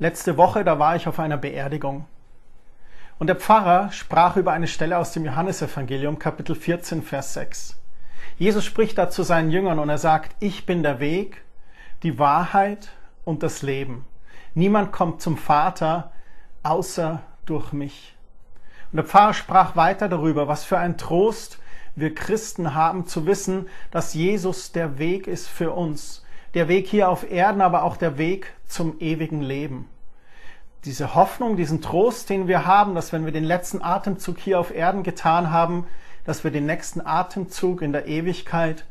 Letzte Woche, da war ich auf einer Beerdigung. Und der Pfarrer sprach über eine Stelle aus dem Johannesevangelium, Kapitel 14, Vers 6. Jesus spricht da zu seinen Jüngern und er sagt, ich bin der Weg, die Wahrheit und das Leben. Niemand kommt zum Vater außer durch mich. Und der Pfarrer sprach weiter darüber, was für ein Trost wir Christen haben zu wissen, dass Jesus der Weg ist für uns. Der Weg hier auf Erden, aber auch der Weg zum ewigen Leben. Diese Hoffnung, diesen Trost, den wir haben, dass wenn wir den letzten Atemzug hier auf Erden getan haben, dass wir den nächsten Atemzug in der Ewigkeit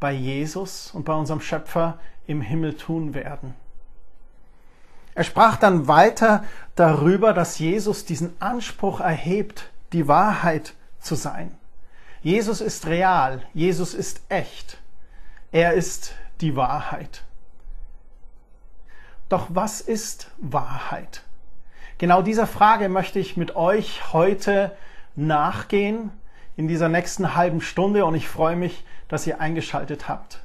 bei Jesus und bei unserem Schöpfer im Himmel tun werden. Er sprach dann weiter darüber, dass Jesus diesen Anspruch erhebt, die Wahrheit zu sein. Jesus ist real, Jesus ist echt, er ist die Wahrheit. Doch was ist Wahrheit? Genau dieser Frage möchte ich mit euch heute nachgehen in dieser nächsten halben Stunde und ich freue mich, dass ihr eingeschaltet habt.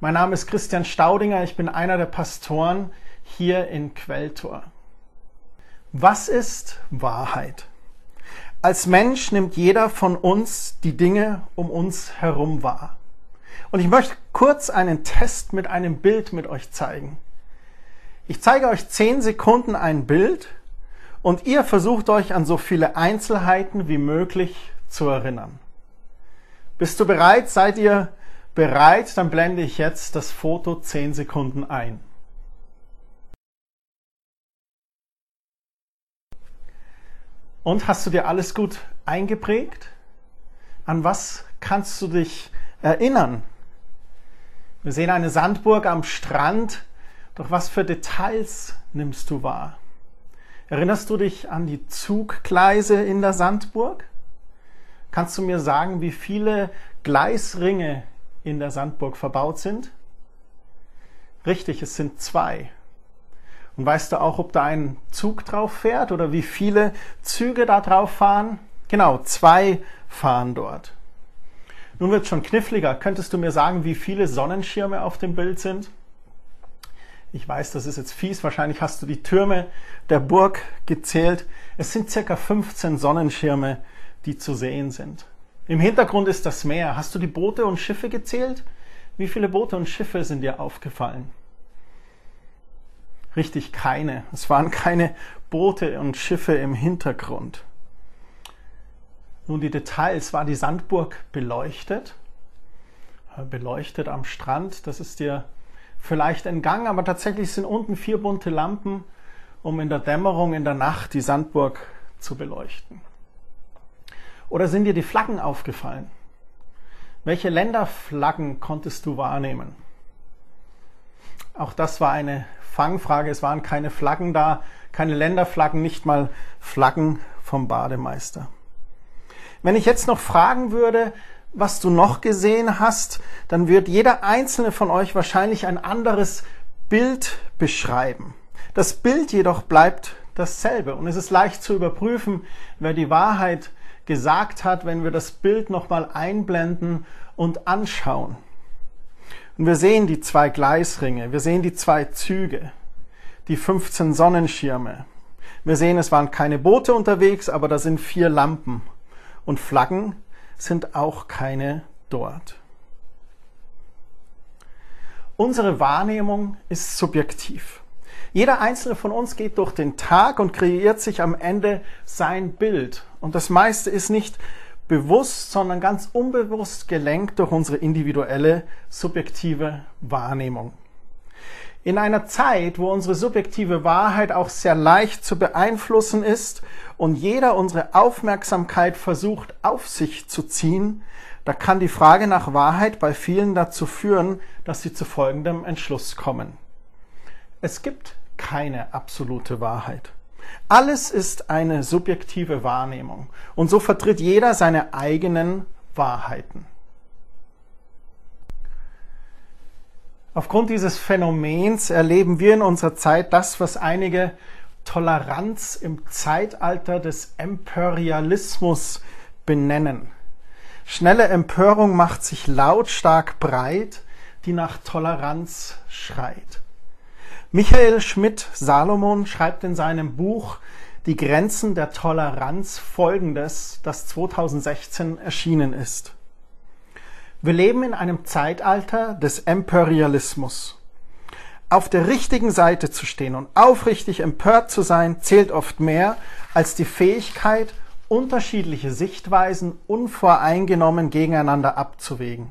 Mein Name ist Christian Staudinger, ich bin einer der Pastoren hier in Quelltor. Was ist Wahrheit? Als Mensch nimmt jeder von uns die Dinge um uns herum wahr. Und ich möchte kurz einen Test mit einem Bild mit euch zeigen. Ich zeige euch zehn Sekunden ein Bild und ihr versucht euch an so viele Einzelheiten wie möglich zu erinnern. Bist du bereit? Seid ihr bereit? Dann blende ich jetzt das Foto zehn Sekunden ein. Und hast du dir alles gut eingeprägt? An was kannst du dich erinnern? Wir sehen eine Sandburg am Strand. Doch was für Details nimmst du wahr? Erinnerst du dich an die Zuggleise in der Sandburg? Kannst du mir sagen, wie viele Gleisringe in der Sandburg verbaut sind? Richtig, es sind zwei. Und weißt du auch, ob da ein Zug drauf fährt oder wie viele Züge da drauf fahren? Genau, zwei fahren dort. Nun wird es schon kniffliger. Könntest du mir sagen, wie viele Sonnenschirme auf dem Bild sind? Ich weiß, das ist jetzt fies. Wahrscheinlich hast du die Türme der Burg gezählt. Es sind circa 15 Sonnenschirme, die zu sehen sind. Im Hintergrund ist das Meer. Hast du die Boote und Schiffe gezählt? Wie viele Boote und Schiffe sind dir aufgefallen? Richtig, keine. Es waren keine Boote und Schiffe im Hintergrund. Nun, die Details. War die Sandburg beleuchtet? Beleuchtet am Strand. Das ist dir vielleicht entgangen, aber tatsächlich sind unten vier bunte Lampen, um in der Dämmerung, in der Nacht die Sandburg zu beleuchten. Oder sind dir die Flaggen aufgefallen? Welche Länderflaggen konntest du wahrnehmen? Auch das war eine Fangfrage. Es waren keine Flaggen da, keine Länderflaggen, nicht mal Flaggen vom Bademeister. Wenn ich jetzt noch fragen würde, was du noch gesehen hast, dann wird jeder einzelne von euch wahrscheinlich ein anderes Bild beschreiben. Das Bild jedoch bleibt dasselbe und es ist leicht zu überprüfen, wer die Wahrheit gesagt hat, wenn wir das Bild nochmal einblenden und anschauen. Und wir sehen die zwei Gleisringe, wir sehen die zwei Züge, die 15 Sonnenschirme. Wir sehen, es waren keine Boote unterwegs, aber da sind vier Lampen. Und Flaggen sind auch keine dort. Unsere Wahrnehmung ist subjektiv. Jeder einzelne von uns geht durch den Tag und kreiert sich am Ende sein Bild. Und das meiste ist nicht bewusst, sondern ganz unbewusst gelenkt durch unsere individuelle subjektive Wahrnehmung. In einer Zeit, wo unsere subjektive Wahrheit auch sehr leicht zu beeinflussen ist und jeder unsere Aufmerksamkeit versucht auf sich zu ziehen, da kann die Frage nach Wahrheit bei vielen dazu führen, dass sie zu folgendem Entschluss kommen. Es gibt keine absolute Wahrheit. Alles ist eine subjektive Wahrnehmung. Und so vertritt jeder seine eigenen Wahrheiten. Aufgrund dieses Phänomens erleben wir in unserer Zeit das, was einige Toleranz im Zeitalter des Imperialismus benennen. Schnelle Empörung macht sich lautstark breit, die nach Toleranz schreit. Michael Schmidt-Salomon schreibt in seinem Buch Die Grenzen der Toleranz folgendes, das 2016 erschienen ist. Wir leben in einem Zeitalter des Imperialismus. Auf der richtigen Seite zu stehen und aufrichtig empört zu sein, zählt oft mehr als die Fähigkeit, unterschiedliche Sichtweisen unvoreingenommen gegeneinander abzuwägen.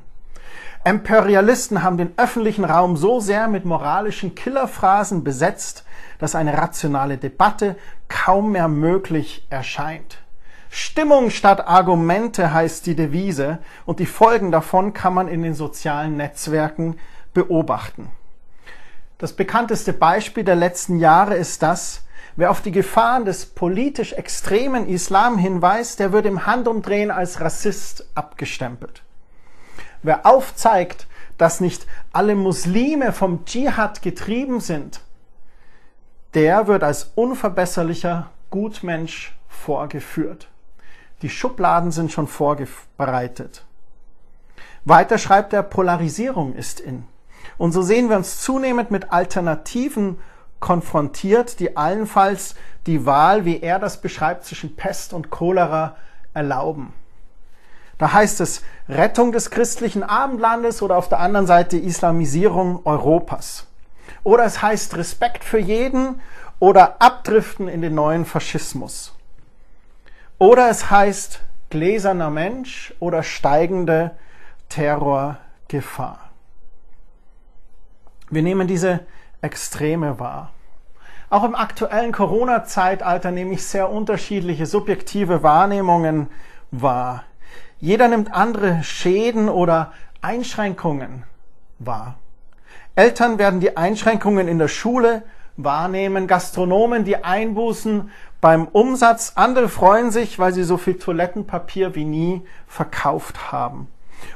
Imperialisten haben den öffentlichen Raum so sehr mit moralischen Killerphrasen besetzt, dass eine rationale Debatte kaum mehr möglich erscheint. Stimmung statt Argumente heißt die Devise und die Folgen davon kann man in den sozialen Netzwerken beobachten. Das bekannteste Beispiel der letzten Jahre ist das, wer auf die Gefahren des politisch extremen Islam hinweist, der wird im Handumdrehen als Rassist abgestempelt. Wer aufzeigt, dass nicht alle Muslime vom Dschihad getrieben sind, der wird als unverbesserlicher Gutmensch vorgeführt. Die Schubladen sind schon vorbereitet. Weiter schreibt er, Polarisierung ist in. Und so sehen wir uns zunehmend mit Alternativen konfrontiert, die allenfalls die Wahl, wie er das beschreibt, zwischen Pest und Cholera erlauben. Da heißt es Rettung des christlichen Abendlandes oder auf der anderen Seite Islamisierung Europas. Oder es heißt Respekt für jeden oder Abdriften in den neuen Faschismus. Oder es heißt gläserner Mensch oder steigende Terrorgefahr. Wir nehmen diese Extreme wahr. Auch im aktuellen Corona-Zeitalter nehme ich sehr unterschiedliche subjektive Wahrnehmungen wahr. Jeder nimmt andere Schäden oder Einschränkungen wahr. Eltern werden die Einschränkungen in der Schule wahrnehmen, Gastronomen die Einbußen beim Umsatz. Andere freuen sich, weil sie so viel Toilettenpapier wie nie verkauft haben.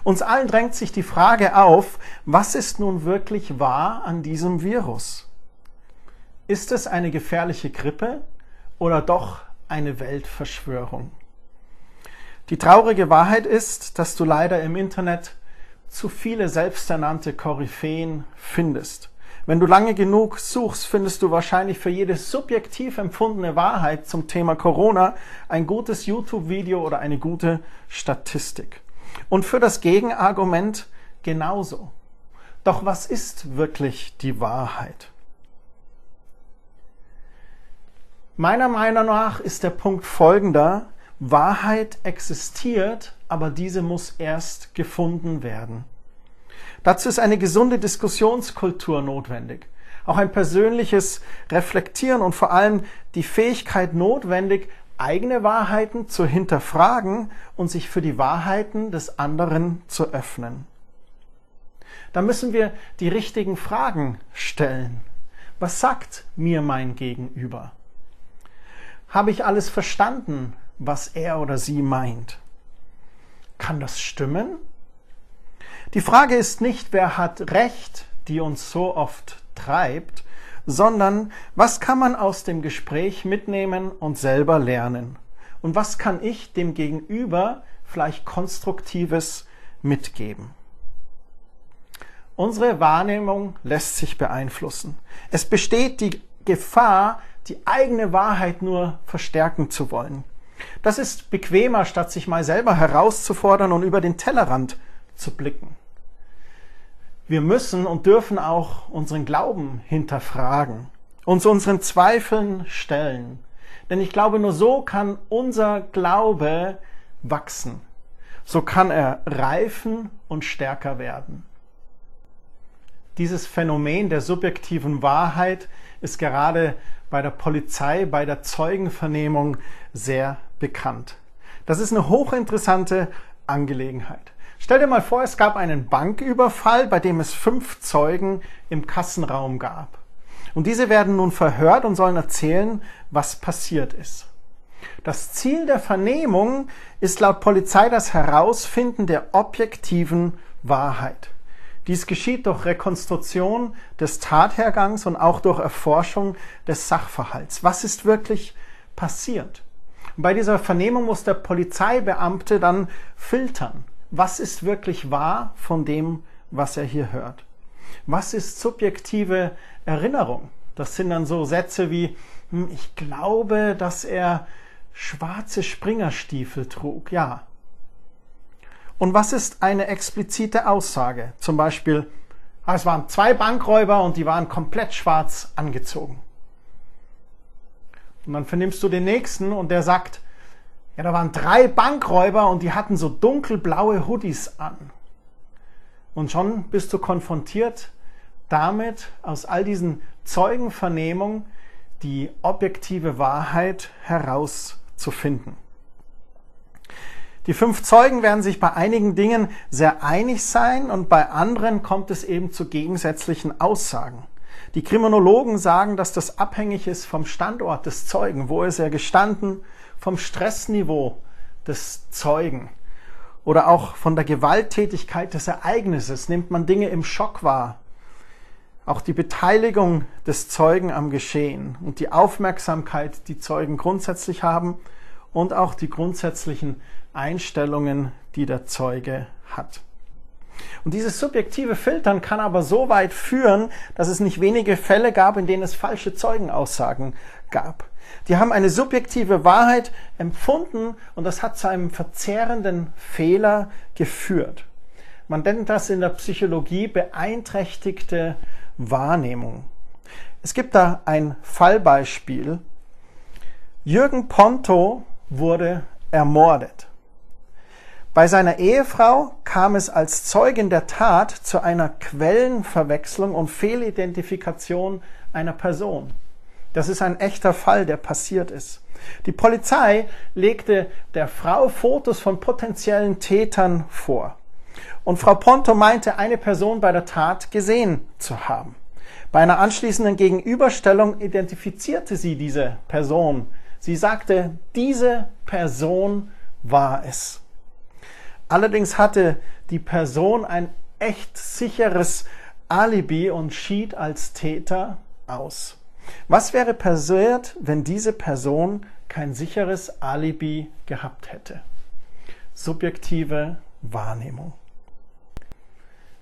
Uns allen drängt sich die Frage auf, was ist nun wirklich wahr an diesem Virus? Ist es eine gefährliche Grippe oder doch eine Weltverschwörung? Die traurige Wahrheit ist, dass du leider im Internet zu viele selbsternannte Koryphäen findest. Wenn du lange genug suchst, findest du wahrscheinlich für jede subjektiv empfundene Wahrheit zum Thema Corona ein gutes YouTube-Video oder eine gute Statistik. Und für das Gegenargument genauso. Doch was ist wirklich die Wahrheit? Meiner Meinung nach ist der Punkt folgender. Wahrheit existiert, aber diese muss erst gefunden werden. Dazu ist eine gesunde Diskussionskultur notwendig. Auch ein persönliches Reflektieren und vor allem die Fähigkeit notwendig, eigene Wahrheiten zu hinterfragen und sich für die Wahrheiten des anderen zu öffnen. Da müssen wir die richtigen Fragen stellen. Was sagt mir mein Gegenüber? Habe ich alles verstanden, was er oder sie meint? Kann das stimmen? Die Frage ist nicht, wer hat Recht, die uns so oft treibt, sondern was kann man aus dem Gespräch mitnehmen und selber lernen? Und was kann ich dem Gegenüber vielleicht Konstruktives mitgeben? Unsere Wahrnehmung lässt sich beeinflussen. Es besteht die Gefahr, die eigene Wahrheit nur verstärken zu wollen. Das ist bequemer, statt sich mal selber herauszufordern und über den Tellerrand zu blicken. Wir müssen und dürfen auch unseren Glauben hinterfragen, uns unseren Zweifeln stellen. Denn ich glaube, nur so kann unser Glaube wachsen. So kann er reifen und stärker werden. Dieses Phänomen der subjektiven Wahrheit ist gerade bei der Polizei, bei der Zeugenvernehmung sehr bekannt. Das ist eine hochinteressante Angelegenheit. Stell dir mal vor, es gab einen Banküberfall, bei dem es fünf Zeugen im Kassenraum gab. Und diese werden nun verhört und sollen erzählen, was passiert ist. Das Ziel der Vernehmung ist laut Polizei das Herausfinden der objektiven Wahrheit. Dies geschieht durch Rekonstruktion des Tathergangs und auch durch Erforschung des Sachverhalts. Was ist wirklich passiert? Bei dieser Vernehmung muss der Polizeibeamte dann filtern was ist wirklich wahr von dem, was er hier hört? Was ist subjektive Erinnerung? Das sind dann so Sätze wie, hm, ich glaube, dass er schwarze Springerstiefel trug. Ja. Und was ist eine explizite Aussage? Zum Beispiel, ah, es waren zwei Bankräuber und die waren komplett schwarz angezogen. Und dann vernimmst du den nächsten und der sagt, ja, da waren drei Bankräuber und die hatten so dunkelblaue Hoodies an. Und schon bist du konfrontiert damit, aus all diesen Zeugenvernehmungen die objektive Wahrheit herauszufinden. Die fünf Zeugen werden sich bei einigen Dingen sehr einig sein und bei anderen kommt es eben zu gegensätzlichen Aussagen. Die Kriminologen sagen, dass das abhängig ist vom Standort des Zeugen. Wo ist er gestanden? Vom Stressniveau des Zeugen oder auch von der Gewalttätigkeit des Ereignisses. Nimmt man Dinge im Schock wahr? Auch die Beteiligung des Zeugen am Geschehen und die Aufmerksamkeit, die Zeugen grundsätzlich haben und auch die grundsätzlichen Einstellungen, die der Zeuge hat. Und dieses subjektive Filtern kann aber so weit führen, dass es nicht wenige Fälle gab, in denen es falsche Zeugenaussagen gab. Die haben eine subjektive Wahrheit empfunden und das hat zu einem verzehrenden Fehler geführt. Man nennt das in der Psychologie beeinträchtigte Wahrnehmung. Es gibt da ein Fallbeispiel. Jürgen Ponto wurde ermordet. Bei seiner Ehefrau kam es als Zeugin der Tat zu einer Quellenverwechslung und Fehlidentifikation einer Person. Das ist ein echter Fall, der passiert ist. Die Polizei legte der Frau Fotos von potenziellen Tätern vor. Und Frau Ponto meinte, eine Person bei der Tat gesehen zu haben. Bei einer anschließenden Gegenüberstellung identifizierte sie diese Person. Sie sagte, diese Person war es. Allerdings hatte die Person ein echt sicheres Alibi und schied als Täter aus. Was wäre passiert, wenn diese Person kein sicheres Alibi gehabt hätte? Subjektive Wahrnehmung.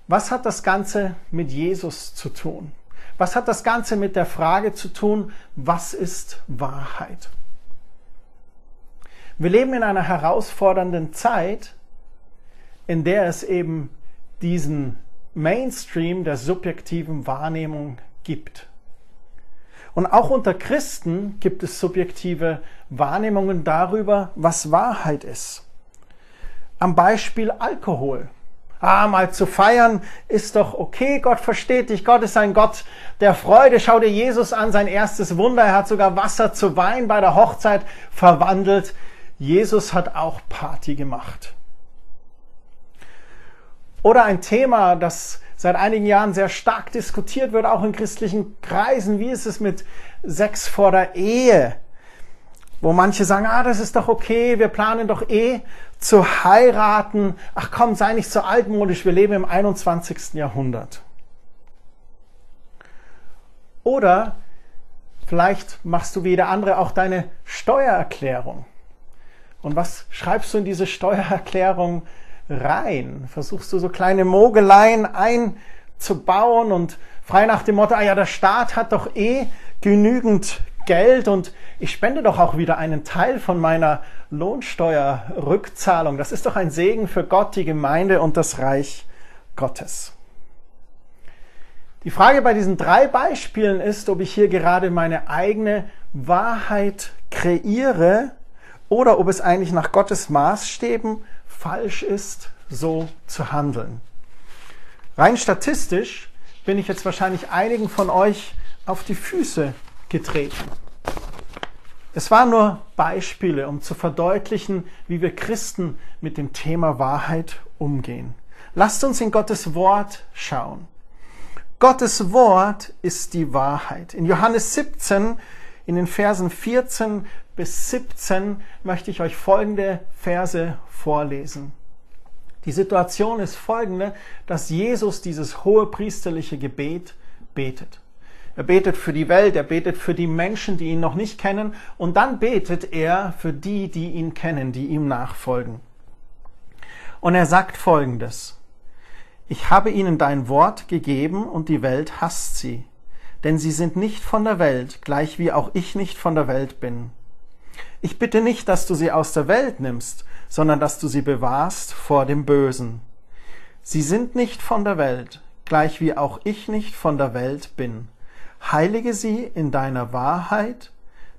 Was hat das Ganze mit Jesus zu tun? Was hat das Ganze mit der Frage zu tun, was ist Wahrheit? Wir leben in einer herausfordernden Zeit, in der es eben diesen Mainstream der subjektiven Wahrnehmung gibt. Und auch unter Christen gibt es subjektive Wahrnehmungen darüber, was Wahrheit ist. Am Beispiel Alkohol. Ah, mal zu feiern ist doch okay. Gott versteht dich. Gott ist ein Gott der Freude. Schau dir Jesus an, sein erstes Wunder. Er hat sogar Wasser zu Wein bei der Hochzeit verwandelt. Jesus hat auch Party gemacht. Oder ein Thema, das seit einigen Jahren sehr stark diskutiert wird, auch in christlichen Kreisen. Wie ist es mit Sex vor der Ehe? Wo manche sagen, ah, das ist doch okay, wir planen doch eh zu heiraten. Ach komm, sei nicht so altmodisch, wir leben im 21. Jahrhundert. Oder vielleicht machst du wie jeder andere auch deine Steuererklärung. Und was schreibst du in diese Steuererklärung rein? Versuchst du so kleine Mogeleien einzubauen und frei nach dem Motto, ah ja, der Staat hat doch eh genügend Geld und ich spende doch auch wieder einen Teil von meiner Lohnsteuerrückzahlung. Das ist doch ein Segen für Gott, die Gemeinde und das Reich Gottes. Die Frage bei diesen drei Beispielen ist, ob ich hier gerade meine eigene Wahrheit kreiere oder ob es eigentlich nach Gottes Maßstäben falsch ist, so zu handeln. Rein statistisch bin ich jetzt wahrscheinlich einigen von euch auf die Füße getreten. Es waren nur Beispiele, um zu verdeutlichen, wie wir Christen mit dem Thema Wahrheit umgehen. Lasst uns in Gottes Wort schauen. Gottes Wort ist die Wahrheit. In Johannes 17, in den Versen 14 bis 17 möchte ich euch folgende Verse vorlesen. Die Situation ist folgende, dass Jesus dieses hohe priesterliche Gebet betet. Er betet für die Welt, er betet für die Menschen, die ihn noch nicht kennen, und dann betet er für die, die ihn kennen, die ihm nachfolgen. Und er sagt folgendes. Ich habe ihnen dein Wort gegeben und die Welt hasst sie, denn sie sind nicht von der Welt, gleich wie auch ich nicht von der Welt bin. Ich bitte nicht, dass du sie aus der Welt nimmst, sondern dass du sie bewahrst vor dem Bösen. Sie sind nicht von der Welt, gleich wie auch ich nicht von der Welt bin. Heilige sie in deiner Wahrheit,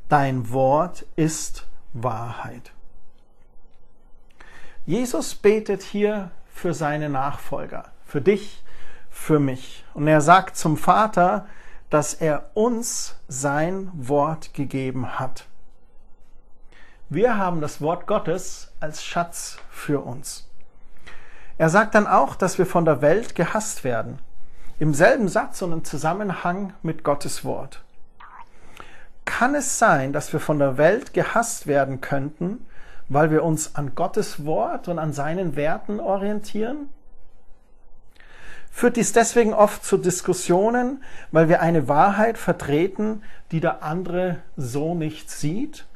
dein Wort ist Wahrheit. Jesus betet hier für seine Nachfolger, für dich, für mich. Und er sagt zum Vater, dass er uns sein Wort gegeben hat. Wir haben das Wort Gottes als Schatz für uns. Er sagt dann auch, dass wir von der Welt gehasst werden. Im selben Satz und im Zusammenhang mit Gottes Wort. Kann es sein, dass wir von der Welt gehasst werden könnten, weil wir uns an Gottes Wort und an seinen Werten orientieren? Führt dies deswegen oft zu Diskussionen, weil wir eine Wahrheit vertreten, die der andere so nicht sieht?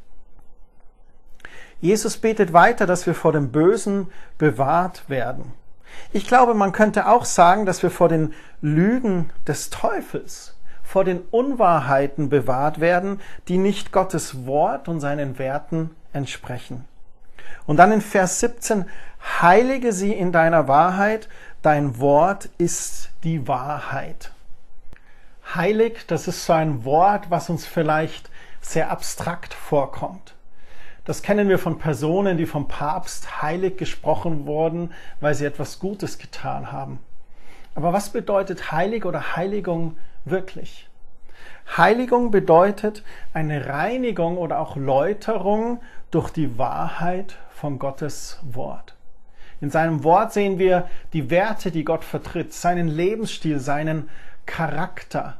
Jesus betet weiter, dass wir vor dem Bösen bewahrt werden. Ich glaube, man könnte auch sagen, dass wir vor den Lügen des Teufels, vor den Unwahrheiten bewahrt werden, die nicht Gottes Wort und seinen Werten entsprechen. Und dann in Vers 17, heilige sie in deiner Wahrheit, dein Wort ist die Wahrheit. Heilig, das ist so ein Wort, was uns vielleicht sehr abstrakt vorkommt. Das kennen wir von Personen, die vom Papst heilig gesprochen wurden, weil sie etwas Gutes getan haben. Aber was bedeutet heilig oder Heiligung wirklich? Heiligung bedeutet eine Reinigung oder auch Läuterung durch die Wahrheit von Gottes Wort. In seinem Wort sehen wir die Werte, die Gott vertritt, seinen Lebensstil, seinen Charakter.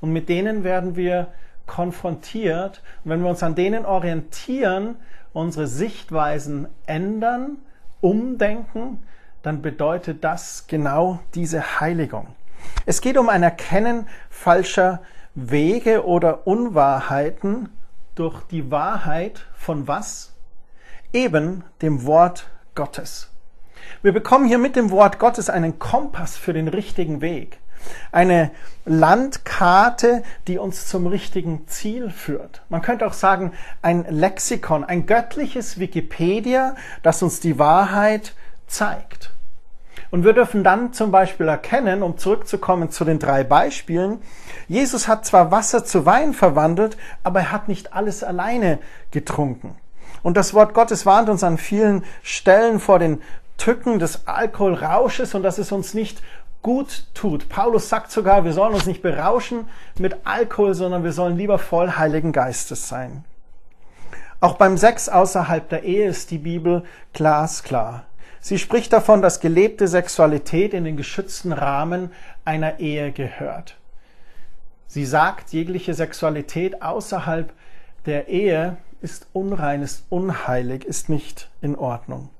Und mit denen werden wir konfrontiert. Und wenn wir uns an denen orientieren, unsere Sichtweisen ändern, umdenken, dann bedeutet das genau diese Heiligung. Es geht um ein Erkennen falscher Wege oder Unwahrheiten durch die Wahrheit von was? Eben dem Wort Gottes. Wir bekommen hier mit dem Wort Gottes einen Kompass für den richtigen Weg. Eine Landkarte, die uns zum richtigen Ziel führt. Man könnte auch sagen, ein Lexikon, ein göttliches Wikipedia, das uns die Wahrheit zeigt. Und wir dürfen dann zum Beispiel erkennen, um zurückzukommen zu den drei Beispielen, Jesus hat zwar Wasser zu Wein verwandelt, aber er hat nicht alles alleine getrunken. Und das Wort Gottes warnt uns an vielen Stellen vor den Tücken des Alkoholrausches und dass es uns nicht gut tut. Paulus sagt sogar, wir sollen uns nicht berauschen mit Alkohol, sondern wir sollen lieber voll Heiligen Geistes sein. Auch beim Sex außerhalb der Ehe ist die Bibel glasklar. Sie spricht davon, dass gelebte Sexualität in den geschützten Rahmen einer Ehe gehört. Sie sagt, jegliche Sexualität außerhalb der Ehe ist unrein, ist unheilig, ist nicht in Ordnung.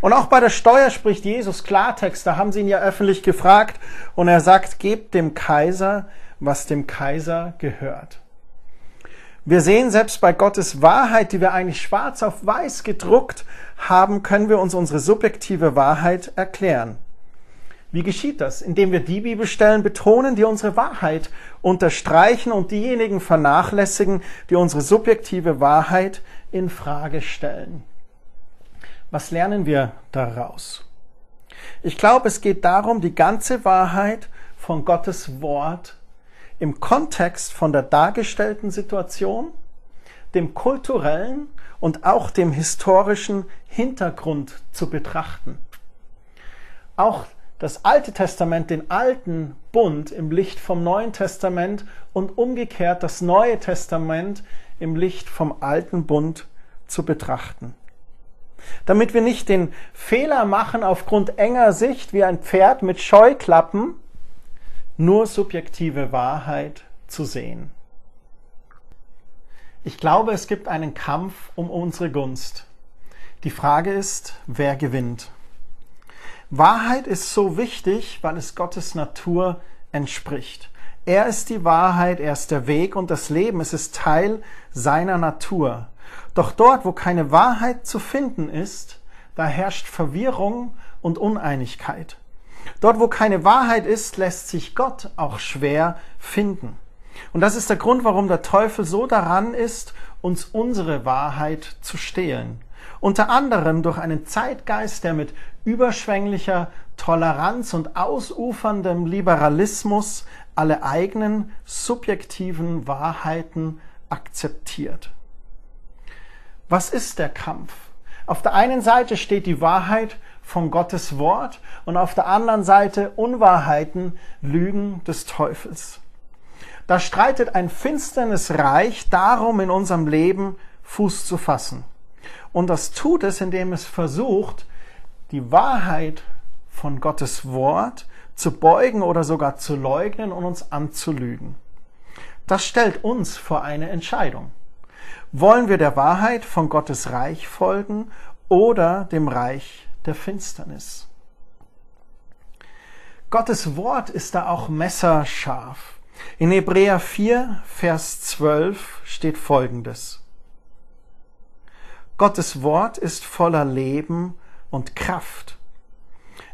Und auch bei der Steuer spricht Jesus Klartext. Da haben sie ihn ja öffentlich gefragt und er sagt, gebt dem Kaiser, was dem Kaiser gehört. Wir sehen selbst bei Gottes Wahrheit, die wir eigentlich schwarz auf weiß gedruckt haben, können wir uns unsere subjektive Wahrheit erklären. Wie geschieht das? Indem wir die Bibelstellen betonen, die unsere Wahrheit unterstreichen und diejenigen vernachlässigen, die unsere subjektive Wahrheit in Frage stellen. Was lernen wir daraus? Ich glaube, es geht darum, die ganze Wahrheit von Gottes Wort im Kontext von der dargestellten Situation, dem kulturellen und auch dem historischen Hintergrund zu betrachten. Auch das Alte Testament, den alten Bund im Licht vom Neuen Testament und umgekehrt das Neue Testament im Licht vom alten Bund zu betrachten damit wir nicht den Fehler machen, aufgrund enger Sicht wie ein Pferd mit Scheuklappen nur subjektive Wahrheit zu sehen. Ich glaube, es gibt einen Kampf um unsere Gunst. Die Frage ist, wer gewinnt? Wahrheit ist so wichtig, weil es Gottes Natur entspricht. Er ist die Wahrheit, er ist der Weg und das Leben, es ist Teil seiner Natur. Doch dort, wo keine Wahrheit zu finden ist, da herrscht Verwirrung und Uneinigkeit. Dort, wo keine Wahrheit ist, lässt sich Gott auch schwer finden. Und das ist der Grund, warum der Teufel so daran ist, uns unsere Wahrheit zu stehlen. Unter anderem durch einen Zeitgeist, der mit überschwänglicher Toleranz und ausuferndem Liberalismus alle eigenen subjektiven Wahrheiten akzeptiert. Was ist der Kampf? Auf der einen Seite steht die Wahrheit von Gottes Wort und auf der anderen Seite Unwahrheiten, Lügen des Teufels. Da streitet ein finsternes Reich darum, in unserem Leben Fuß zu fassen. Und das tut es, indem es versucht, die Wahrheit von Gottes Wort zu beugen oder sogar zu leugnen und uns anzulügen. Das stellt uns vor eine Entscheidung. Wollen wir der Wahrheit von Gottes Reich folgen oder dem Reich der Finsternis? Gottes Wort ist da auch messerscharf. In Hebräer 4, Vers 12 steht Folgendes. Gottes Wort ist voller Leben und Kraft.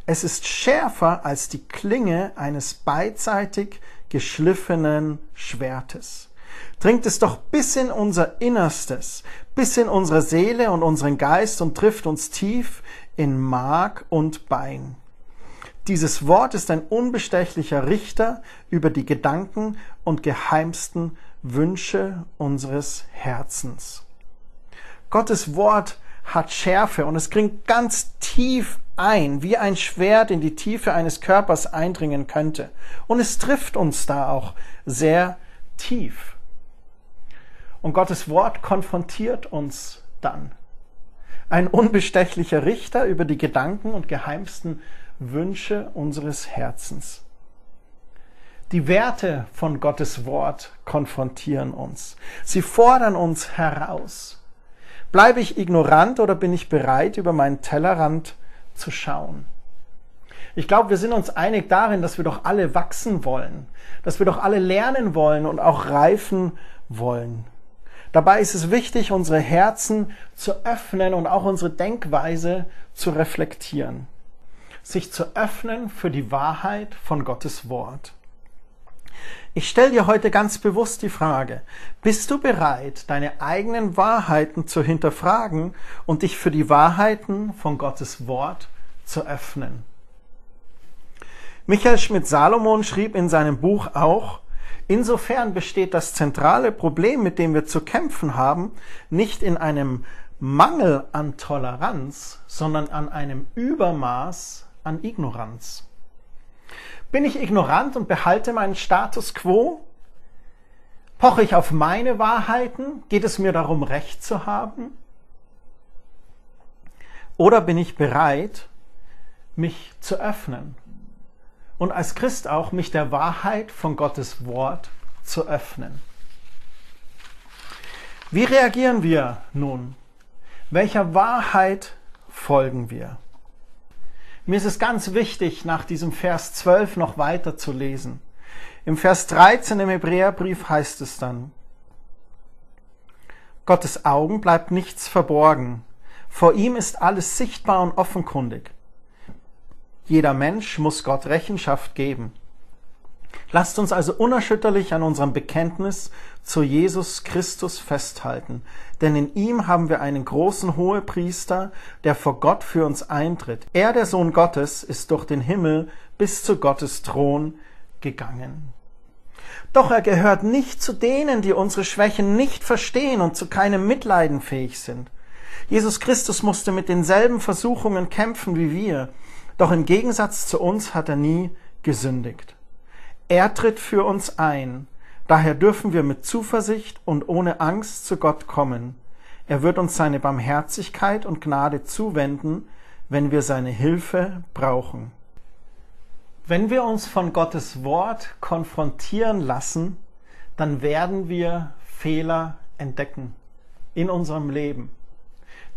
Es ist schärfer als die Klinge eines beidseitig geschliffenen Schwertes. Dringt es doch bis in unser Innerstes, bis in unsere Seele und unseren Geist und trifft uns tief in Mark und Bein. Dieses Wort ist ein unbestechlicher Richter über die Gedanken und geheimsten Wünsche unseres Herzens. Gottes Wort hat Schärfe und es dringt ganz tief ein, wie ein Schwert in die Tiefe eines Körpers eindringen könnte. Und es trifft uns da auch sehr tief. Und Gottes Wort konfrontiert uns dann. Ein unbestechlicher Richter über die Gedanken und geheimsten Wünsche unseres Herzens. Die Werte von Gottes Wort konfrontieren uns. Sie fordern uns heraus. Bleibe ich ignorant oder bin ich bereit, über meinen Tellerrand zu schauen? Ich glaube, wir sind uns einig darin, dass wir doch alle wachsen wollen, dass wir doch alle lernen wollen und auch reifen wollen. Dabei ist es wichtig, unsere Herzen zu öffnen und auch unsere Denkweise zu reflektieren. Sich zu öffnen für die Wahrheit von Gottes Wort. Ich stelle dir heute ganz bewusst die Frage, bist du bereit, deine eigenen Wahrheiten zu hinterfragen und dich für die Wahrheiten von Gottes Wort zu öffnen? Michael Schmidt-Salomon schrieb in seinem Buch auch, insofern besteht das zentrale Problem, mit dem wir zu kämpfen haben, nicht in einem Mangel an Toleranz, sondern an einem Übermaß an Ignoranz. Bin ich ignorant und behalte meinen Status quo? Poche ich auf meine Wahrheiten? Geht es mir darum, Recht zu haben? Oder bin ich bereit, mich zu öffnen und als Christ auch mich der Wahrheit von Gottes Wort zu öffnen? Wie reagieren wir nun? Welcher Wahrheit folgen wir? Mir ist es ganz wichtig, nach diesem Vers 12 noch weiter zu lesen. Im Vers 13 im Hebräerbrief heißt es dann, Gottes Augen bleibt nichts verborgen. Vor ihm ist alles sichtbar und offenkundig. Jeder Mensch muss Gott Rechenschaft geben. Lasst uns also unerschütterlich an unserem Bekenntnis zu Jesus Christus festhalten, denn in ihm haben wir einen großen Hohepriester, der vor Gott für uns eintritt. Er, der Sohn Gottes, ist durch den Himmel bis zu Gottes Thron gegangen. Doch er gehört nicht zu denen, die unsere Schwächen nicht verstehen und zu keinem Mitleiden fähig sind. Jesus Christus musste mit denselben Versuchungen kämpfen wie wir, doch im Gegensatz zu uns hat er nie gesündigt. Er tritt für uns ein. Daher dürfen wir mit Zuversicht und ohne Angst zu Gott kommen. Er wird uns seine Barmherzigkeit und Gnade zuwenden, wenn wir seine Hilfe brauchen. Wenn wir uns von Gottes Wort konfrontieren lassen, dann werden wir Fehler entdecken in unserem Leben.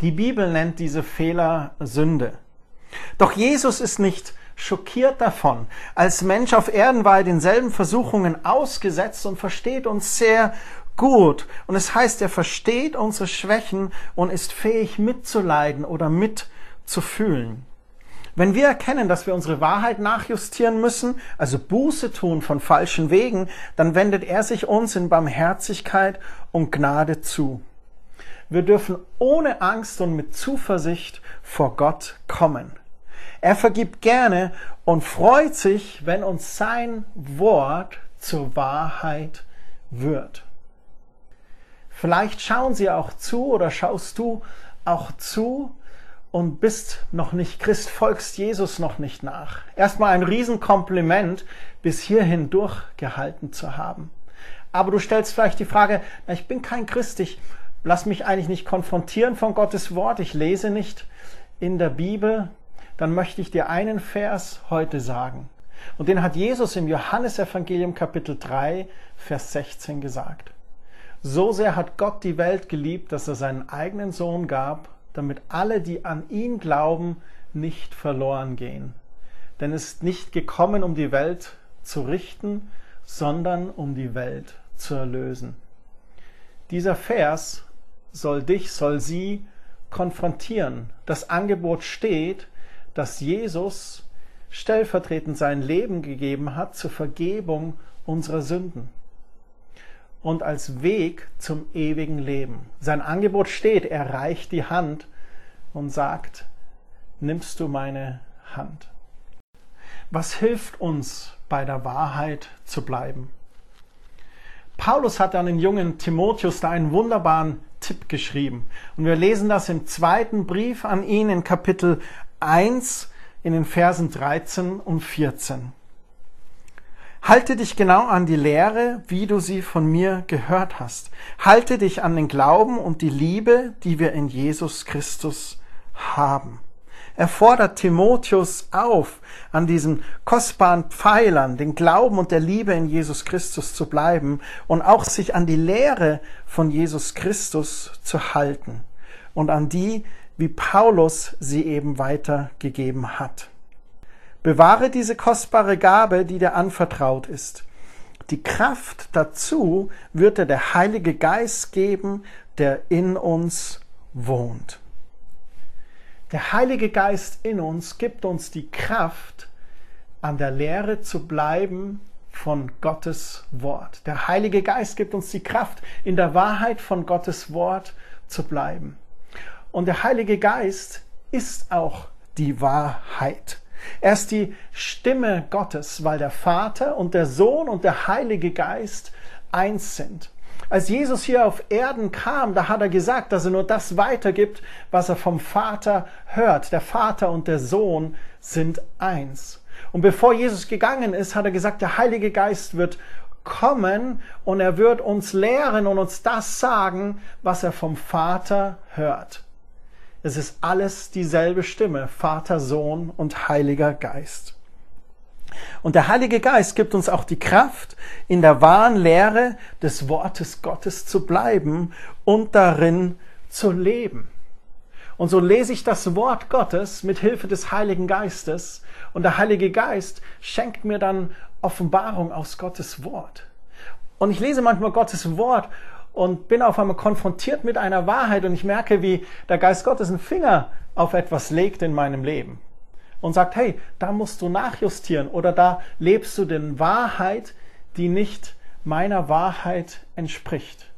Die Bibel nennt diese Fehler Sünde. Doch Jesus ist nicht schockiert davon. Als Mensch auf Erden war er denselben Versuchungen ausgesetzt und versteht uns sehr gut. Und es heißt, er versteht unsere Schwächen und ist fähig mitzuleiden oder mitzufühlen. Wenn wir erkennen, dass wir unsere Wahrheit nachjustieren müssen, also Buße tun von falschen Wegen, dann wendet er sich uns in Barmherzigkeit und Gnade zu. Wir dürfen ohne Angst und mit Zuversicht vor Gott kommen. Er vergibt gerne und freut sich, wenn uns sein Wort zur Wahrheit wird. Vielleicht schauen Sie auch zu oder schaust du auch zu und bist noch nicht Christ, folgst Jesus noch nicht nach. Erstmal ein Riesenkompliment, bis hierhin durchgehalten zu haben. Aber du stellst vielleicht die Frage, na, ich bin kein Christ, ich lass mich eigentlich nicht konfrontieren von Gottes Wort, ich lese nicht in der Bibel, dann möchte ich dir einen Vers heute sagen. Und den hat Jesus im Johannesevangelium Kapitel 3, Vers 16 gesagt. So sehr hat Gott die Welt geliebt, dass er seinen eigenen Sohn gab, damit alle, die an ihn glauben, nicht verloren gehen. Denn es ist nicht gekommen, um die Welt zu richten, sondern um die Welt zu erlösen. Dieser Vers soll dich, soll sie konfrontieren. Das Angebot steht, dass Jesus stellvertretend sein Leben gegeben hat zur Vergebung unserer Sünden und als Weg zum ewigen Leben. Sein Angebot steht, er reicht die Hand und sagt, nimmst du meine Hand. Was hilft uns bei der Wahrheit zu bleiben? Paulus hat an den jungen Timotheus da einen wunderbaren Tipp geschrieben. Und wir lesen das im zweiten Brief an ihn in Kapitel 1 in den Versen 13 und 14. Halte dich genau an die Lehre, wie du sie von mir gehört hast. Halte dich an den Glauben und die Liebe, die wir in Jesus Christus haben. Er fordert Timotheus auf, an diesen kostbaren Pfeilern, den Glauben und der Liebe in Jesus Christus zu bleiben und auch sich an die Lehre von Jesus Christus zu halten und an die, wie Paulus sie eben weitergegeben hat. Bewahre diese kostbare Gabe, die dir anvertraut ist. Die Kraft dazu wird dir der Heilige Geist geben, der in uns wohnt. Der Heilige Geist in uns gibt uns die Kraft, an der Lehre zu bleiben von Gottes Wort. Der Heilige Geist gibt uns die Kraft, in der Wahrheit von Gottes Wort zu bleiben. Und der Heilige Geist ist auch die Wahrheit. Er ist die Stimme Gottes, weil der Vater und der Sohn und der Heilige Geist eins sind. Als Jesus hier auf Erden kam, da hat er gesagt, dass er nur das weitergibt, was er vom Vater hört. Der Vater und der Sohn sind eins. Und bevor Jesus gegangen ist, hat er gesagt, der Heilige Geist wird kommen und er wird uns lehren und uns das sagen, was er vom Vater hört. Es ist alles dieselbe Stimme, Vater, Sohn und Heiliger Geist. Und der Heilige Geist gibt uns auch die Kraft, in der wahren Lehre des Wortes Gottes zu bleiben und darin zu leben. Und so lese ich das Wort Gottes mit Hilfe des Heiligen Geistes und der Heilige Geist schenkt mir dann Offenbarung aus Gottes Wort. Und ich lese manchmal Gottes Wort und bin auf einmal konfrontiert mit einer Wahrheit und ich merke, wie der Geist Gottes einen Finger auf etwas legt in meinem Leben und sagt, hey, da musst du nachjustieren oder da lebst du den Wahrheit, die nicht meiner Wahrheit entspricht.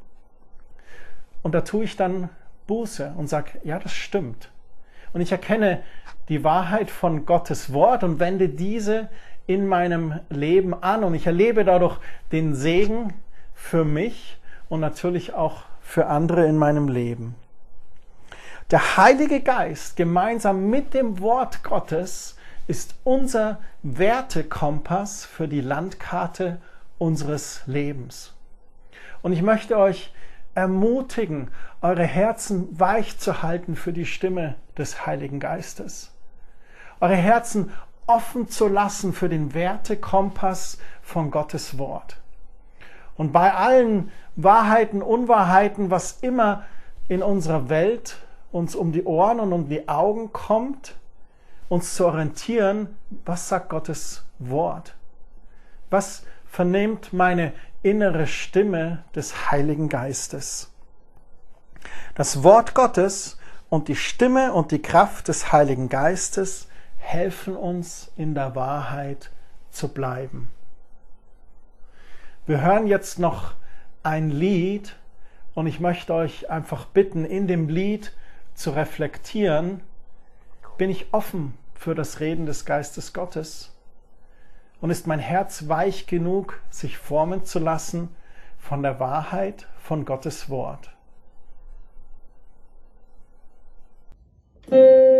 Und da tue ich dann Buße und sage, ja, das stimmt. Und ich erkenne die Wahrheit von Gottes Wort und wende diese in meinem Leben an und ich erlebe dadurch den Segen für mich und natürlich auch für andere in meinem Leben. Der Heilige Geist gemeinsam mit dem Wort Gottes ist unser Wertekompass für die Landkarte unseres Lebens. Und ich möchte euch ermutigen, eure Herzen weich zu halten für die Stimme des Heiligen Geistes. Eure Herzen offen zu lassen für den Wertekompass von Gottes Wort. Und bei allen Wahrheiten, Unwahrheiten, was immer in unserer Welt uns um die Ohren und um die Augen kommt, uns zu orientieren, was sagt Gottes Wort? Was vernehmt meine innere Stimme des Heiligen Geistes? Das Wort Gottes und die Stimme und die Kraft des Heiligen Geistes helfen uns in der Wahrheit zu bleiben. Wir hören jetzt noch ein Lied und ich möchte euch einfach bitten, in dem Lied zu reflektieren, bin ich offen für das Reden des Geistes Gottes? Und ist mein Herz weich genug, sich formen zu lassen von der Wahrheit von Gottes Wort? weiß,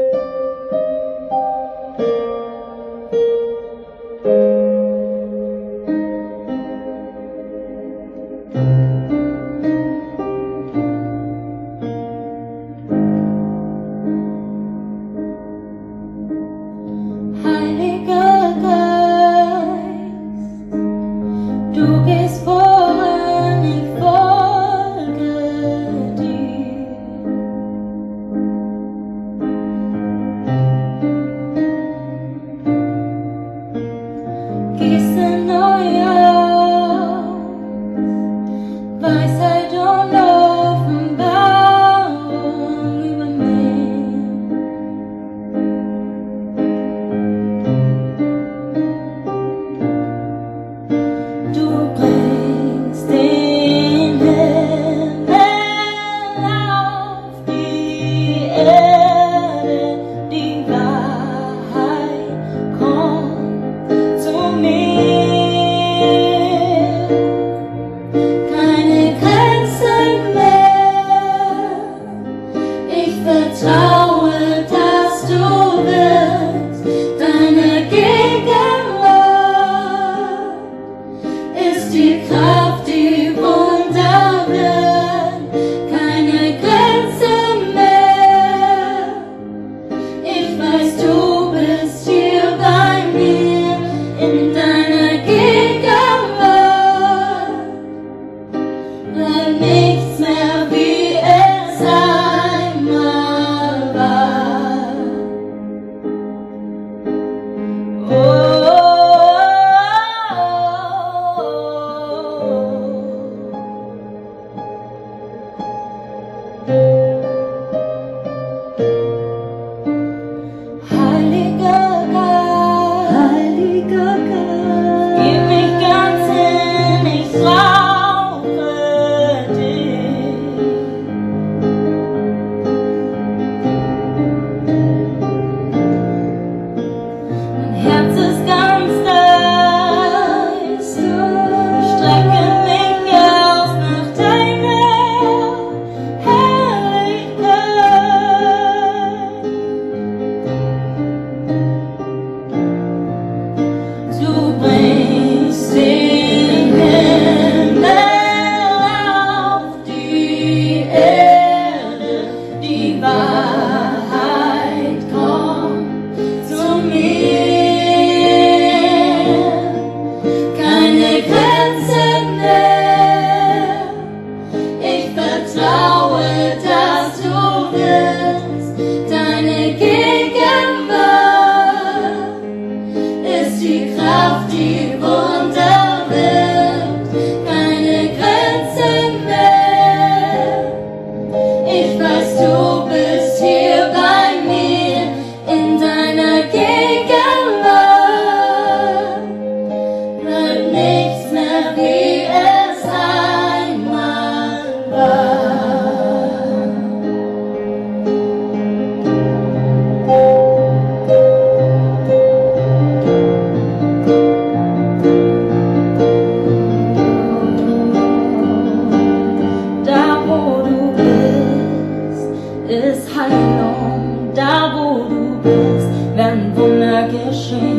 ah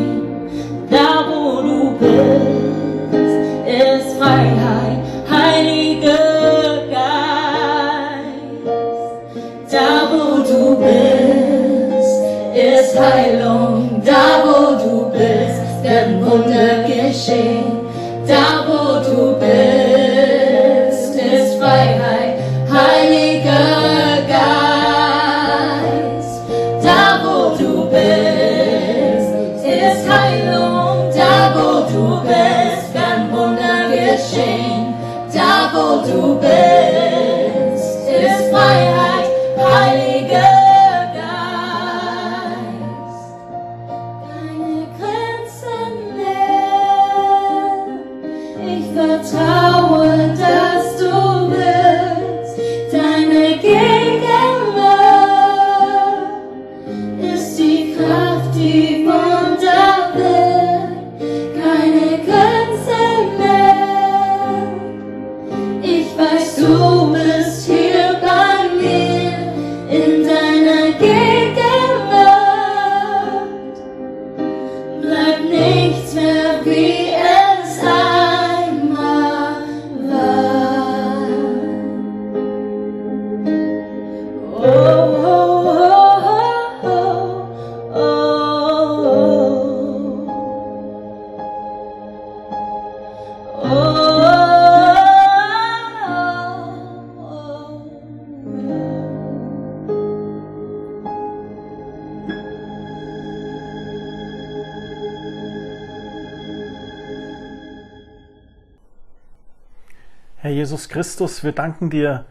Jesus Christus, wir danken dir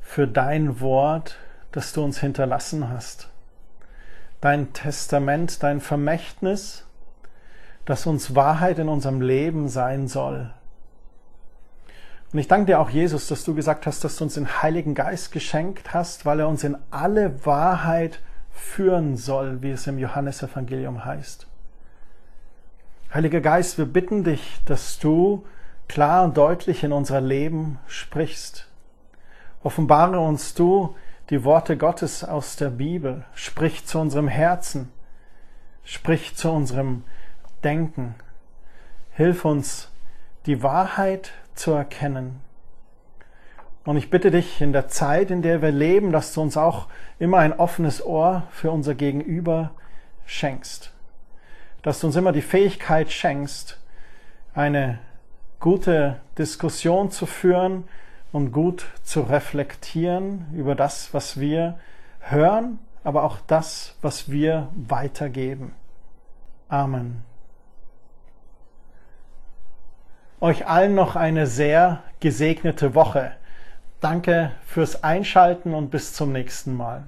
für dein Wort, das du uns hinterlassen hast. Dein Testament, dein Vermächtnis, das uns Wahrheit in unserem Leben sein soll. Und ich danke dir auch, Jesus, dass du gesagt hast, dass du uns den Heiligen Geist geschenkt hast, weil er uns in alle Wahrheit führen soll, wie es im Johannesevangelium heißt. Heiliger Geist, wir bitten dich, dass du klar und deutlich in unser Leben sprichst. Offenbare uns du die Worte Gottes aus der Bibel. Sprich zu unserem Herzen. Sprich zu unserem Denken. Hilf uns, die Wahrheit zu erkennen. Und ich bitte dich in der Zeit, in der wir leben, dass du uns auch immer ein offenes Ohr für unser Gegenüber schenkst. Dass du uns immer die Fähigkeit schenkst, eine gute Diskussion zu führen und gut zu reflektieren über das, was wir hören, aber auch das, was wir weitergeben. Amen. Euch allen noch eine sehr gesegnete Woche. Danke fürs Einschalten und bis zum nächsten Mal.